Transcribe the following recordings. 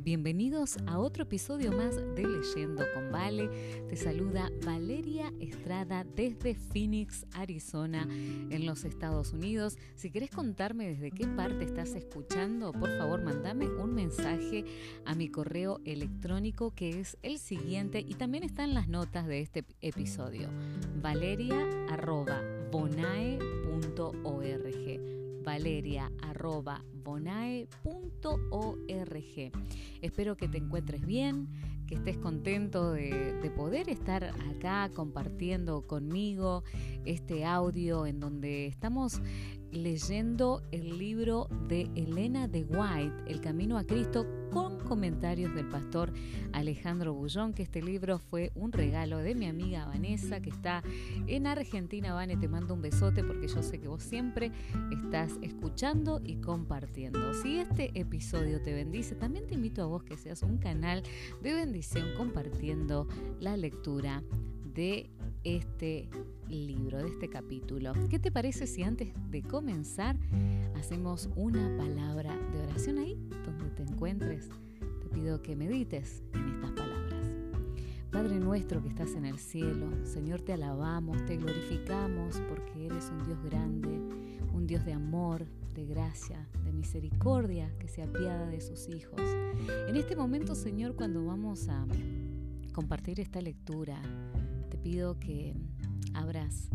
bienvenidos a otro episodio más de Leyendo con Vale. Te saluda Valeria Estrada desde Phoenix, Arizona, en los Estados Unidos. Si querés contarme desde qué parte estás escuchando, por favor, mandame un mensaje a mi correo electrónico que es el siguiente y también está en las notas de este episodio. valeria.bonae.org valeria.bonae.org. Espero que te encuentres bien, que estés contento de, de, poder estar acá compartiendo conmigo este audio en donde estamos leyendo el libro de Elena de White, El Camino a Cristo, con comentarios del pastor Alejandro Bullón, que este libro fue un regalo de mi amiga Vanessa, que está en Argentina. Vane, te mando un besote porque yo sé que vos siempre estás escuchando y compartiendo. Si este episodio te bendice, también te invito a vos que seas un canal de bendición compartiendo la lectura de este libro, de este capítulo. ¿Qué te parece si antes de comenzar hacemos una palabra de oración ahí donde te encuentres? Te pido que medites en estas palabras. Padre nuestro que estás en el cielo, Señor, te alabamos, te glorificamos porque eres un Dios grande, un Dios de amor, de gracia, de misericordia que se apiada de sus hijos. En este momento, Señor, cuando vamos a compartir esta lectura, pido que abras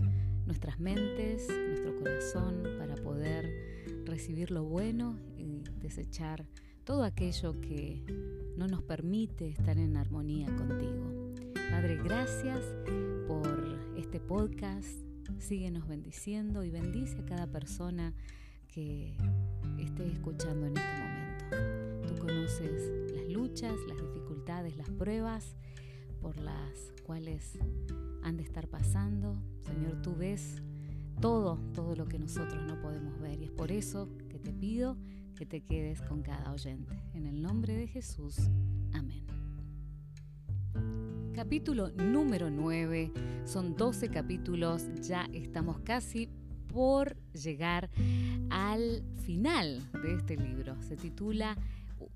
nuestras mentes, nuestro corazón para poder recibir lo bueno y desechar todo aquello que no nos permite estar en armonía contigo. Padre, gracias por este podcast. Síguenos bendiciendo y bendice a cada persona que esté escuchando en este momento. Tú conoces las luchas, las dificultades, las pruebas por las cuales han de estar pasando. Señor, tú ves todo, todo lo que nosotros no podemos ver. Y es por eso que te pido que te quedes con cada oyente. En el nombre de Jesús. Amén. Capítulo número 9. Son 12 capítulos. Ya estamos casi por llegar al final de este libro. Se titula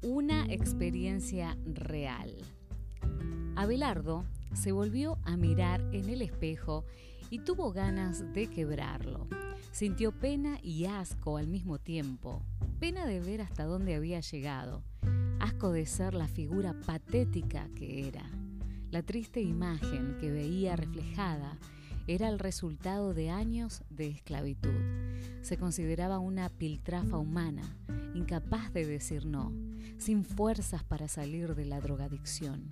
Una experiencia real. Abelardo se volvió a mirar en el espejo y tuvo ganas de quebrarlo. Sintió pena y asco al mismo tiempo, pena de ver hasta dónde había llegado, asco de ser la figura patética que era. La triste imagen que veía reflejada era el resultado de años de esclavitud. Se consideraba una piltrafa humana, incapaz de decir no, sin fuerzas para salir de la drogadicción.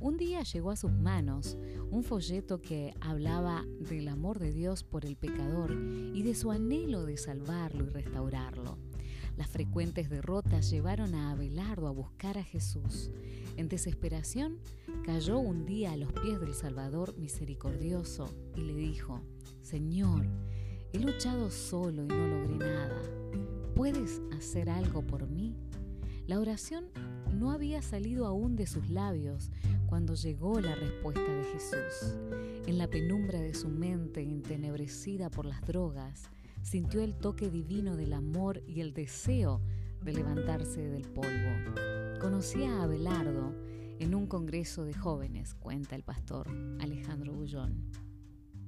Un día llegó a sus manos un folleto que hablaba del amor de Dios por el pecador y de su anhelo de salvarlo y restaurarlo. Las frecuentes derrotas llevaron a Abelardo a buscar a Jesús. En desesperación, cayó un día a los pies del Salvador misericordioso y le dijo, Señor, he luchado solo y no logré nada. ¿Puedes hacer algo por mí? La oración no había salido aún de sus labios cuando llegó la respuesta de Jesús. En la penumbra de su mente entenebrecida por las drogas, sintió el toque divino del amor y el deseo de levantarse del polvo. Conocía a Abelardo en un congreso de jóvenes, cuenta el pastor Alejandro Bullón.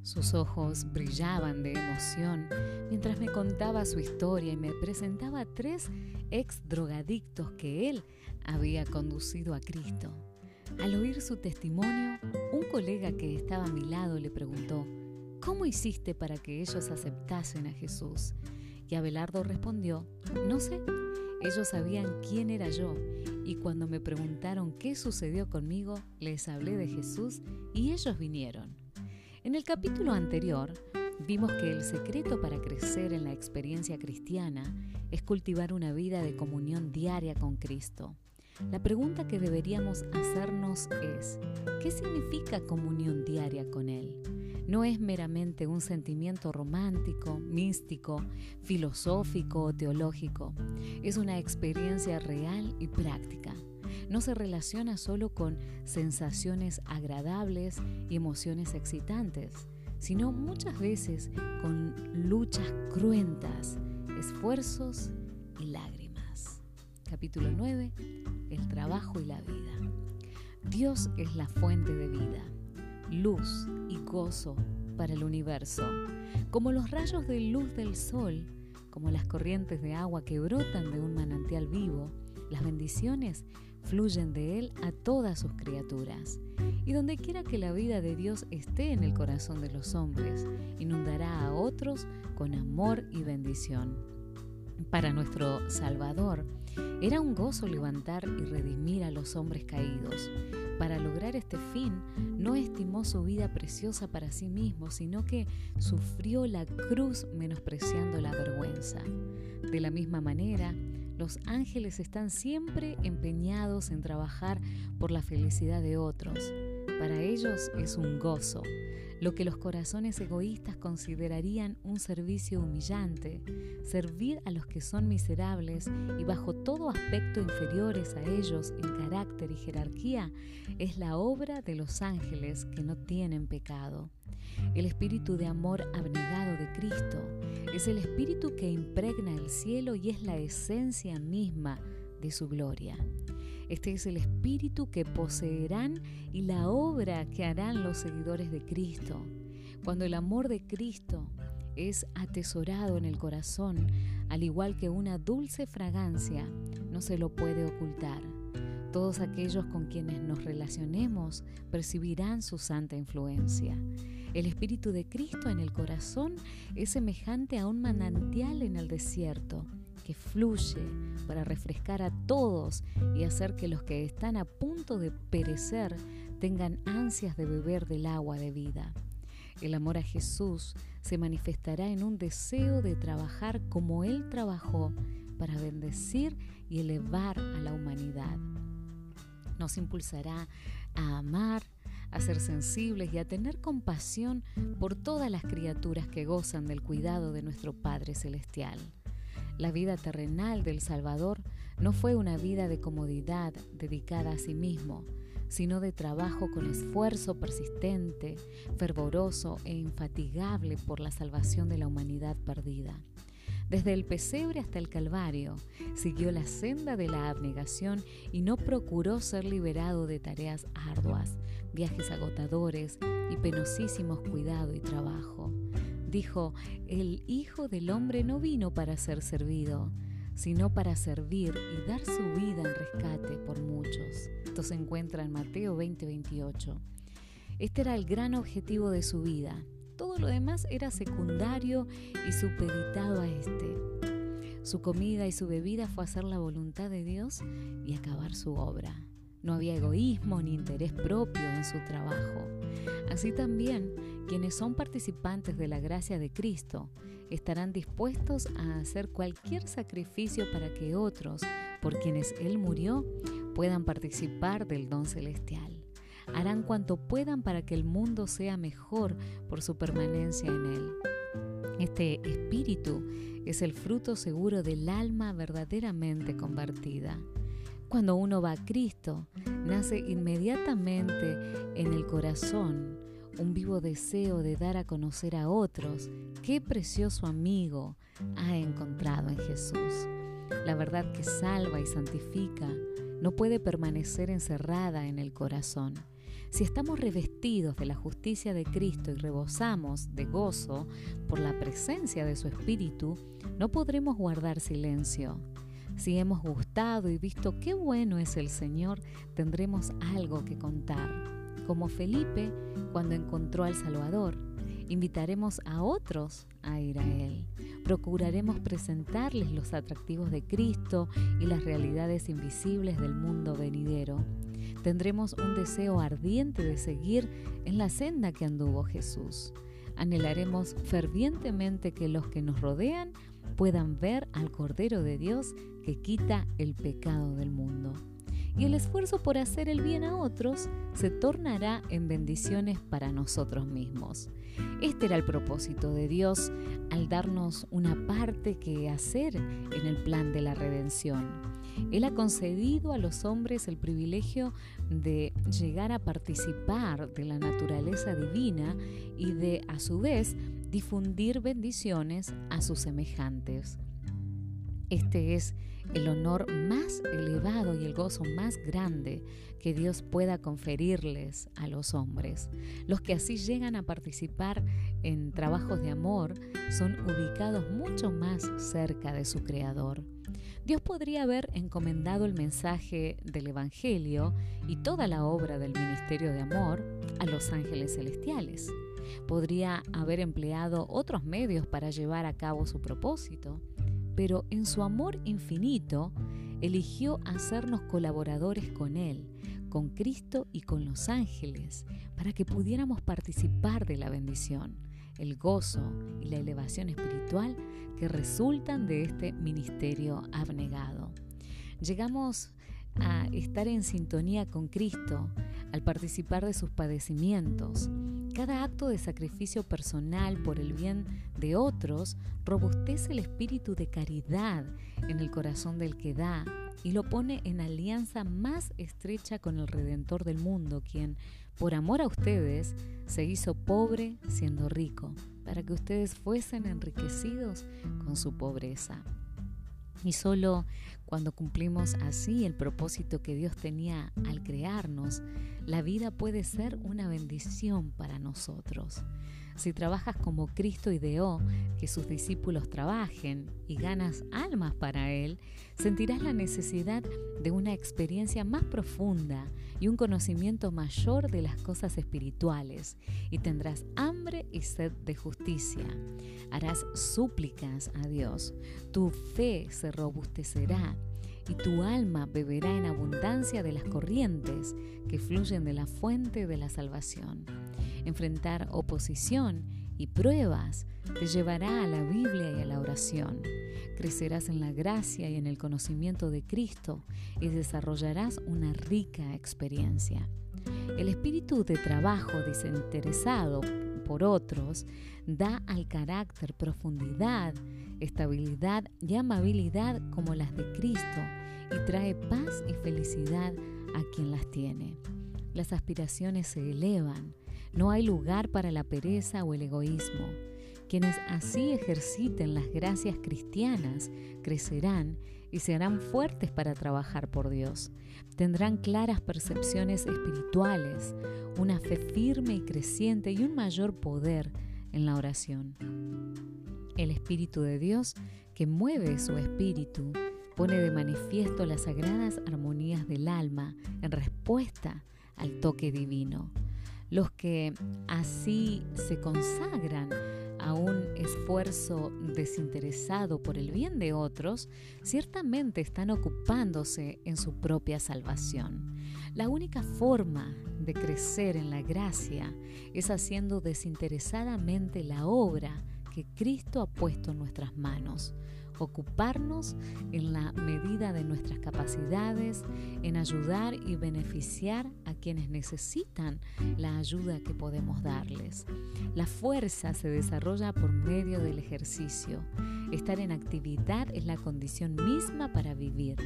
Sus ojos brillaban de emoción mientras me contaba su historia y me presentaba a tres ex drogadictos que él había conducido a Cristo. Al oír su testimonio, un colega que estaba a mi lado le preguntó, ¿cómo hiciste para que ellos aceptasen a Jesús? Y Abelardo respondió, no sé, ellos sabían quién era yo y cuando me preguntaron qué sucedió conmigo, les hablé de Jesús y ellos vinieron. En el capítulo anterior vimos que el secreto para crecer en la experiencia cristiana es cultivar una vida de comunión diaria con Cristo. La pregunta que deberíamos hacernos es, ¿qué significa comunión diaria con Él? No es meramente un sentimiento romántico, místico, filosófico o teológico. Es una experiencia real y práctica. No se relaciona solo con sensaciones agradables y emociones excitantes, sino muchas veces con luchas cruentas, esfuerzos y lágrimas. Capítulo 9 el trabajo y la vida. Dios es la fuente de vida, luz y gozo para el universo, como los rayos de luz del sol, como las corrientes de agua que brotan de un manantial vivo, las bendiciones fluyen de Él a todas sus criaturas. Y donde quiera que la vida de Dios esté en el corazón de los hombres, inundará a otros con amor y bendición. Para nuestro Salvador, era un gozo levantar y redimir a los hombres caídos. Para lograr este fin, no estimó su vida preciosa para sí mismo, sino que sufrió la cruz menospreciando la vergüenza. De la misma manera, los ángeles están siempre empeñados en trabajar por la felicidad de otros. Para ellos es un gozo, lo que los corazones egoístas considerarían un servicio humillante, servir a los que son miserables y bajo todo aspecto inferiores a ellos en carácter y jerarquía, es la obra de los ángeles que no tienen pecado. El espíritu de amor abnegado de Cristo es el espíritu que impregna el cielo y es la esencia misma de su gloria. Este es el espíritu que poseerán y la obra que harán los seguidores de Cristo. Cuando el amor de Cristo es atesorado en el corazón, al igual que una dulce fragancia, no se lo puede ocultar. Todos aquellos con quienes nos relacionemos percibirán su santa influencia. El Espíritu de Cristo en el corazón es semejante a un manantial en el desierto que fluye para refrescar a todos y hacer que los que están a punto de perecer tengan ansias de beber del agua de vida. El amor a Jesús se manifestará en un deseo de trabajar como Él trabajó para bendecir y elevar a la humanidad. Nos impulsará a amar, a ser sensibles y a tener compasión por todas las criaturas que gozan del cuidado de nuestro Padre Celestial. La vida terrenal del Salvador no fue una vida de comodidad dedicada a sí mismo, sino de trabajo con esfuerzo persistente, fervoroso e infatigable por la salvación de la humanidad perdida. Desde el pesebre hasta el Calvario, siguió la senda de la abnegación y no procuró ser liberado de tareas arduas, viajes agotadores y penosísimos cuidado y trabajo. Dijo, el Hijo del Hombre no vino para ser servido, sino para servir y dar su vida en rescate por muchos. Esto se encuentra en Mateo 20:28. Este era el gran objetivo de su vida, todo lo demás era secundario y supeditado a este. Su comida y su bebida fue hacer la voluntad de Dios y acabar su obra. No había egoísmo ni interés propio en su trabajo. Así también, quienes son participantes de la gracia de Cristo estarán dispuestos a hacer cualquier sacrificio para que otros, por quienes Él murió, puedan participar del don celestial harán cuanto puedan para que el mundo sea mejor por su permanencia en él. Este espíritu es el fruto seguro del alma verdaderamente convertida. Cuando uno va a Cristo, nace inmediatamente en el corazón un vivo deseo de dar a conocer a otros qué precioso amigo ha encontrado en Jesús. La verdad que salva y santifica no puede permanecer encerrada en el corazón si estamos revestidos de la justicia de Cristo y rebosamos de gozo por la presencia de su Espíritu, no podremos guardar silencio. Si hemos gustado y visto qué bueno es el Señor, tendremos algo que contar. Como Felipe cuando encontró al Salvador, invitaremos a otros a ir a Él. Procuraremos presentarles los atractivos de Cristo y las realidades invisibles del mundo venidero tendremos un deseo ardiente de seguir en la senda que anduvo Jesús. Anhelaremos fervientemente que los que nos rodean puedan ver al Cordero de Dios que quita el pecado del mundo. Y el esfuerzo por hacer el bien a otros se tornará en bendiciones para nosotros mismos. Este era el propósito de Dios al darnos una parte que hacer en el plan de la redención él ha concedido a los hombres el privilegio de llegar a participar de la naturaleza divina y de, a su vez, difundir bendiciones a sus semejantes. Este es el honor más elevado y el gozo más grande que Dios pueda conferirles a los hombres. Los que así llegan a participar en trabajos de amor son ubicados mucho más cerca de su Creador. Dios podría haber encomendado el mensaje del Evangelio y toda la obra del ministerio de amor a los ángeles celestiales. Podría haber empleado otros medios para llevar a cabo su propósito pero en su amor infinito eligió hacernos colaboradores con Él, con Cristo y con los ángeles, para que pudiéramos participar de la bendición, el gozo y la elevación espiritual que resultan de este ministerio abnegado. Llegamos a estar en sintonía con Cristo al participar de sus padecimientos. Cada acto de sacrificio personal por el bien de otros robustece el espíritu de caridad en el corazón del que da y lo pone en alianza más estrecha con el Redentor del mundo, quien, por amor a ustedes, se hizo pobre siendo rico, para que ustedes fuesen enriquecidos con su pobreza. Y solo cuando cumplimos así el propósito que Dios tenía al crearnos, la vida puede ser una bendición para nosotros. Si trabajas como Cristo ideó que sus discípulos trabajen y ganas almas para Él, sentirás la necesidad de una experiencia más profunda y un conocimiento mayor de las cosas espirituales y tendrás hambre y sed de justicia. Harás súplicas a Dios, tu fe se robustecerá y tu alma beberá en abundancia de las corrientes que fluyen de la fuente de la salvación. Enfrentar oposición y pruebas te llevará a la Biblia y a la oración. Crecerás en la gracia y en el conocimiento de Cristo y desarrollarás una rica experiencia. El espíritu de trabajo desinteresado por otros da al carácter profundidad, estabilidad y amabilidad como las de Cristo y trae paz y felicidad a quien las tiene. Las aspiraciones se elevan, no hay lugar para la pereza o el egoísmo. Quienes así ejerciten las gracias cristianas crecerán y se harán fuertes para trabajar por Dios. Tendrán claras percepciones espirituales, una fe firme y creciente y un mayor poder en la oración. El Espíritu de Dios, que mueve su espíritu, pone de manifiesto las sagradas armonías del alma en respuesta al toque divino los que así se consagran a un esfuerzo desinteresado por el bien de otros, ciertamente están ocupándose en su propia salvación. La única forma de crecer en la gracia es haciendo desinteresadamente la obra que Cristo ha puesto en nuestras manos ocuparnos en la medida de nuestras capacidades, en ayudar y beneficiar a quienes necesitan la ayuda que podemos darles. La fuerza se desarrolla por medio del ejercicio. Estar en actividad es la condición misma para vivir.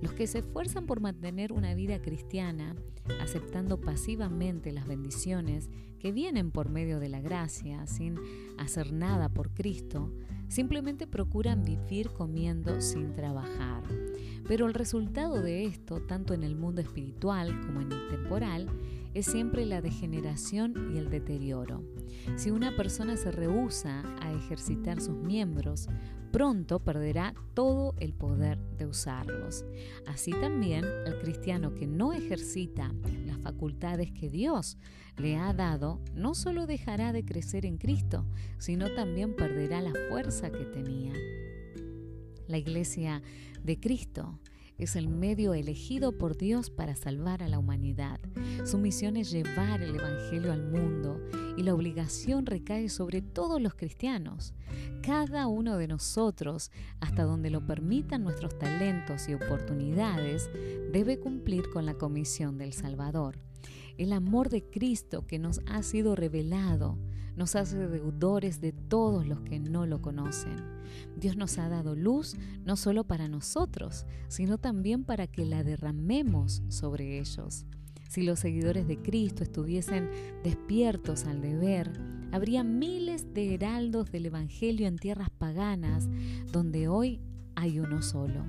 Los que se esfuerzan por mantener una vida cristiana, aceptando pasivamente las bendiciones que vienen por medio de la gracia, sin hacer nada por Cristo, Simplemente procuran vivir comiendo sin trabajar. Pero el resultado de esto, tanto en el mundo espiritual como en el temporal, es siempre la degeneración y el deterioro. Si una persona se rehúsa a ejercitar sus miembros, pronto perderá todo el poder de usarlos. Así también el cristiano que no ejercita las facultades que Dios le ha dado, no solo dejará de crecer en Cristo, sino también perderá la fuerza que tenía. La iglesia de Cristo es el medio elegido por Dios para salvar a la humanidad. Su misión es llevar el Evangelio al mundo y la obligación recae sobre todos los cristianos. Cada uno de nosotros, hasta donde lo permitan nuestros talentos y oportunidades, debe cumplir con la comisión del Salvador. El amor de Cristo que nos ha sido revelado nos hace deudores de todos los que no lo conocen. Dios nos ha dado luz no solo para nosotros, sino también para que la derramemos sobre ellos. Si los seguidores de Cristo estuviesen despiertos al deber, habría miles de heraldos del Evangelio en tierras paganas, donde hoy hay uno solo.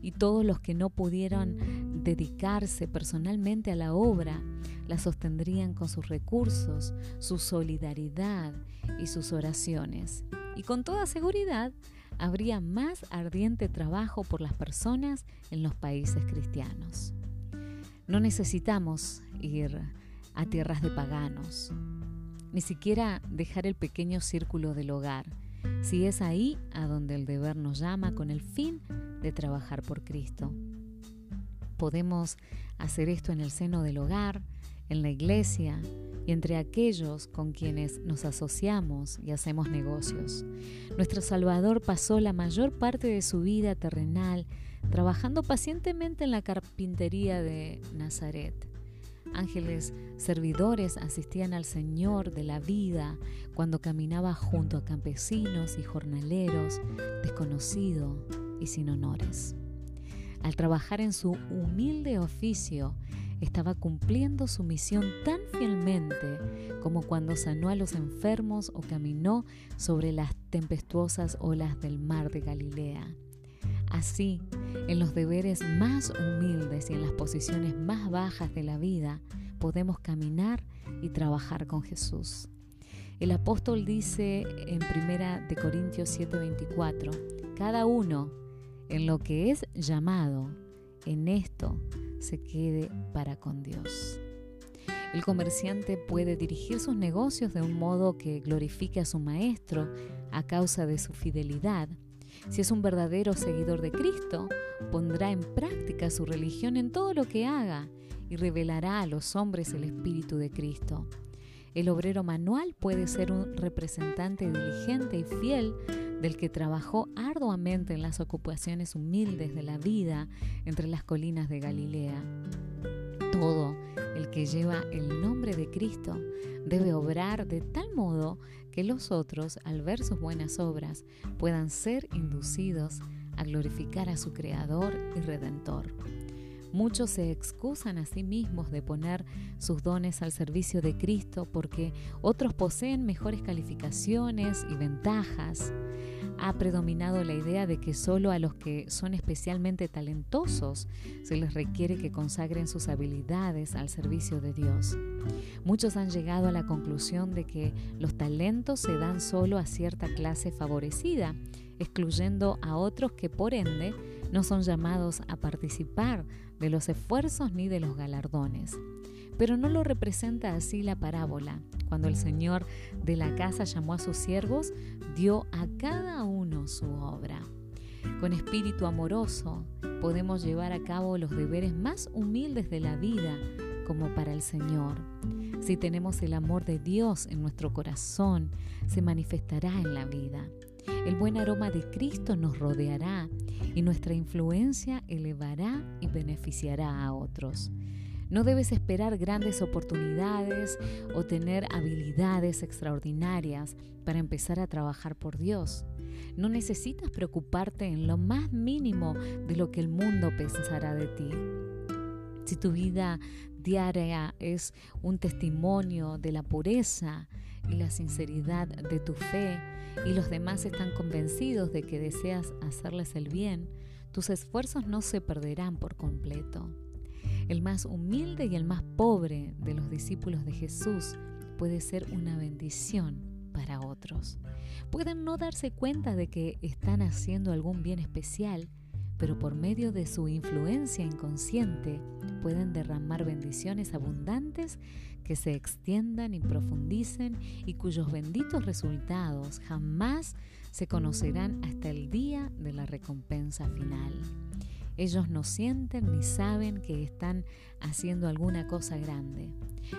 Y todos los que no pudieron dedicarse personalmente a la obra, la sostendrían con sus recursos, su solidaridad y sus oraciones. Y con toda seguridad habría más ardiente trabajo por las personas en los países cristianos. No necesitamos ir a tierras de paganos, ni siquiera dejar el pequeño círculo del hogar, si es ahí a donde el deber nos llama con el fin de trabajar por Cristo. Podemos hacer esto en el seno del hogar, en la iglesia y entre aquellos con quienes nos asociamos y hacemos negocios. Nuestro Salvador pasó la mayor parte de su vida terrenal trabajando pacientemente en la carpintería de Nazaret. Ángeles servidores asistían al Señor de la vida cuando caminaba junto a campesinos y jornaleros, desconocido y sin honores. Al trabajar en su humilde oficio, estaba cumpliendo su misión tan fielmente como cuando sanó a los enfermos o caminó sobre las tempestuosas olas del mar de Galilea. Así, en los deberes más humildes y en las posiciones más bajas de la vida, podemos caminar y trabajar con Jesús. El apóstol dice en 1 de Corintios 7:24, cada uno en lo que es llamado, en esto se quede para con Dios. El comerciante puede dirigir sus negocios de un modo que glorifique a su maestro a causa de su fidelidad. Si es un verdadero seguidor de Cristo, pondrá en práctica su religión en todo lo que haga y revelará a los hombres el Espíritu de Cristo. El obrero manual puede ser un representante diligente y fiel del que trabajó arduamente en las ocupaciones humildes de la vida entre las colinas de Galilea. Todo el que lleva el nombre de Cristo debe obrar de tal modo que los otros, al ver sus buenas obras, puedan ser inducidos a glorificar a su Creador y Redentor. Muchos se excusan a sí mismos de poner sus dones al servicio de Cristo porque otros poseen mejores calificaciones y ventajas. Ha predominado la idea de que solo a los que son especialmente talentosos se les requiere que consagren sus habilidades al servicio de Dios. Muchos han llegado a la conclusión de que los talentos se dan solo a cierta clase favorecida, excluyendo a otros que por ende no son llamados a participar de los esfuerzos ni de los galardones. Pero no lo representa así la parábola. Cuando el Señor de la casa llamó a sus siervos, dio a cada uno su obra. Con espíritu amoroso podemos llevar a cabo los deberes más humildes de la vida como para el Señor. Si tenemos el amor de Dios en nuestro corazón, se manifestará en la vida. El buen aroma de Cristo nos rodeará y nuestra influencia elevará y beneficiará a otros. No debes esperar grandes oportunidades o tener habilidades extraordinarias para empezar a trabajar por Dios. No necesitas preocuparte en lo más mínimo de lo que el mundo pensará de ti. Si tu vida diaria es un testimonio de la pureza y la sinceridad de tu fe, y los demás están convencidos de que deseas hacerles el bien, tus esfuerzos no se perderán por completo. El más humilde y el más pobre de los discípulos de Jesús puede ser una bendición para otros. Pueden no darse cuenta de que están haciendo algún bien especial, pero por medio de su influencia inconsciente pueden derramar bendiciones abundantes que se extiendan y profundicen y cuyos benditos resultados jamás se conocerán hasta el día de la recompensa final. Ellos no sienten ni saben que están haciendo alguna cosa grande.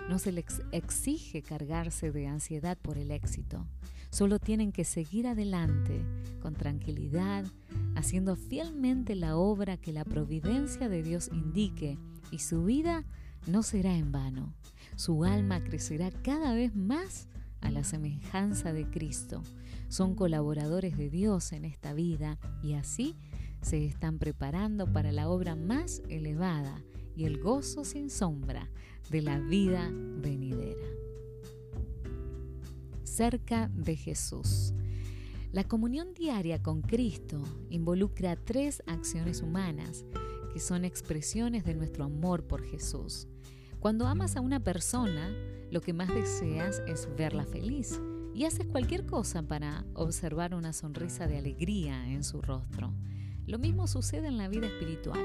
No se les exige cargarse de ansiedad por el éxito. Solo tienen que seguir adelante con tranquilidad, haciendo fielmente la obra que la providencia de Dios indique y su vida no será en vano. Su alma crecerá cada vez más a la semejanza de Cristo. Son colaboradores de Dios en esta vida y así se están preparando para la obra más elevada y el gozo sin sombra de la vida venidera cerca de Jesús. La comunión diaria con Cristo involucra tres acciones humanas que son expresiones de nuestro amor por Jesús. Cuando amas a una persona, lo que más deseas es verla feliz y haces cualquier cosa para observar una sonrisa de alegría en su rostro. Lo mismo sucede en la vida espiritual.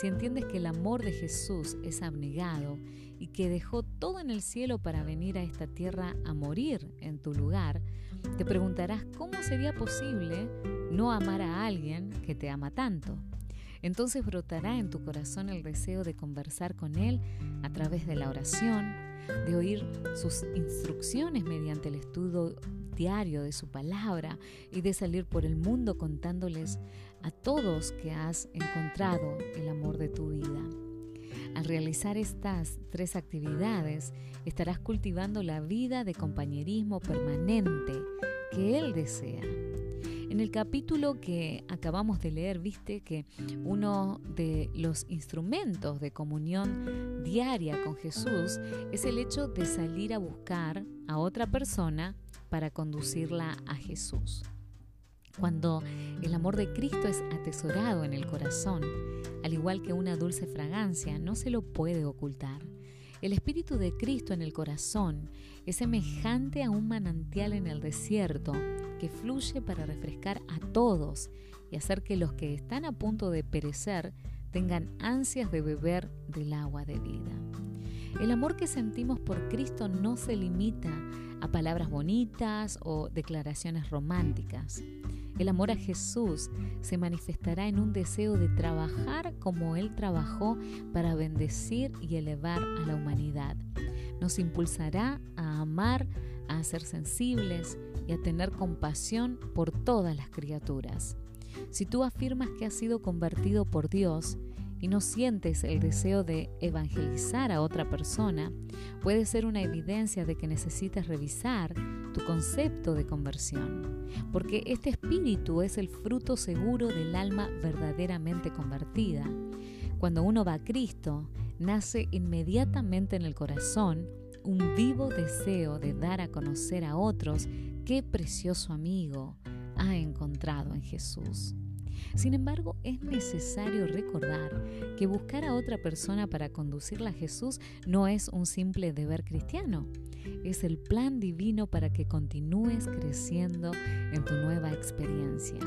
Si entiendes que el amor de Jesús es abnegado y que dejó todo en el cielo para venir a esta tierra a morir en tu lugar, te preguntarás cómo sería posible no amar a alguien que te ama tanto. Entonces brotará en tu corazón el deseo de conversar con Él a través de la oración, de oír sus instrucciones mediante el estudio diario de su palabra y de salir por el mundo contándoles a todos que has encontrado el amor de tu vida. Al realizar estas tres actividades, estarás cultivando la vida de compañerismo permanente que Él desea en el capítulo que acabamos de leer, viste que uno de los instrumentos de comunión diaria con Jesús es el hecho de salir a buscar a otra persona para conducirla a Jesús. Cuando el amor de Cristo es atesorado en el corazón, al igual que una dulce fragancia, no se lo puede ocultar. El Espíritu de Cristo en el corazón es semejante a un manantial en el desierto que fluye para refrescar a todos y hacer que los que están a punto de perecer tengan ansias de beber del agua de vida. El amor que sentimos por Cristo no se limita a palabras bonitas o declaraciones románticas. El amor a Jesús se manifestará en un deseo de trabajar como Él trabajó para bendecir y elevar a la humanidad. Nos impulsará a amar, a ser sensibles y a tener compasión por todas las criaturas. Si tú afirmas que has sido convertido por Dios, y no sientes el deseo de evangelizar a otra persona, puede ser una evidencia de que necesitas revisar tu concepto de conversión, porque este espíritu es el fruto seguro del alma verdaderamente convertida. Cuando uno va a Cristo, nace inmediatamente en el corazón un vivo deseo de dar a conocer a otros qué precioso amigo ha encontrado en Jesús. Sin embargo, es necesario recordar que buscar a otra persona para conducirla a Jesús no es un simple deber cristiano. Es el plan divino para que continúes creciendo en tu nueva experiencia,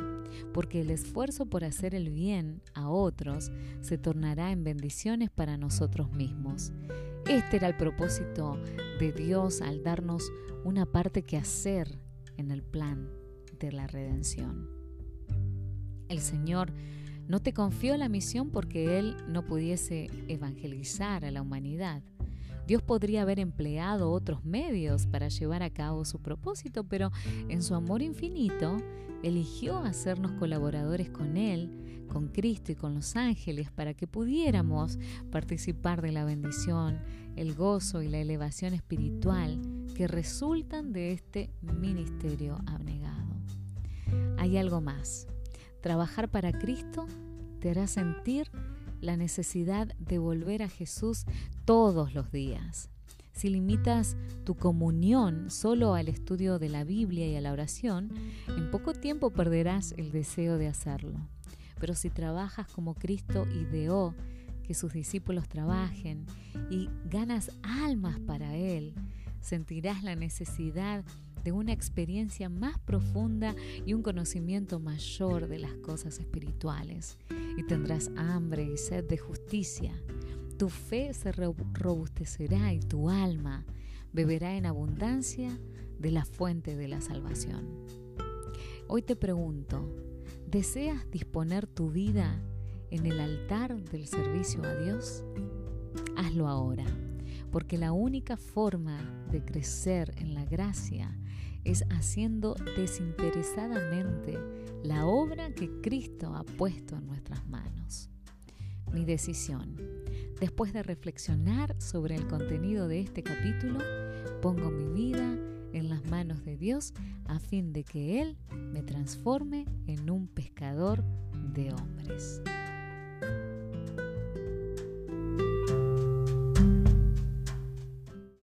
porque el esfuerzo por hacer el bien a otros se tornará en bendiciones para nosotros mismos. Este era el propósito de Dios al darnos una parte que hacer en el plan de la redención. El Señor no te confió la misión porque Él no pudiese evangelizar a la humanidad. Dios podría haber empleado otros medios para llevar a cabo su propósito, pero en su amor infinito eligió hacernos colaboradores con Él, con Cristo y con los ángeles para que pudiéramos participar de la bendición, el gozo y la elevación espiritual que resultan de este ministerio abnegado. Hay algo más. Trabajar para Cristo te hará sentir la necesidad de volver a Jesús todos los días. Si limitas tu comunión solo al estudio de la Biblia y a la oración, en poco tiempo perderás el deseo de hacerlo. Pero si trabajas como Cristo ideó que sus discípulos trabajen y ganas almas para Él, sentirás la necesidad de una experiencia más profunda y un conocimiento mayor de las cosas espirituales. Y tendrás hambre y sed de justicia. Tu fe se robustecerá y tu alma beberá en abundancia de la fuente de la salvación. Hoy te pregunto, ¿deseas disponer tu vida en el altar del servicio a Dios? Hazlo ahora, porque la única forma de crecer en la gracia es haciendo desinteresadamente la obra que Cristo ha puesto en nuestras manos. Mi decisión. Después de reflexionar sobre el contenido de este capítulo, pongo mi vida en las manos de Dios a fin de que Él me transforme en un pescador de hombres.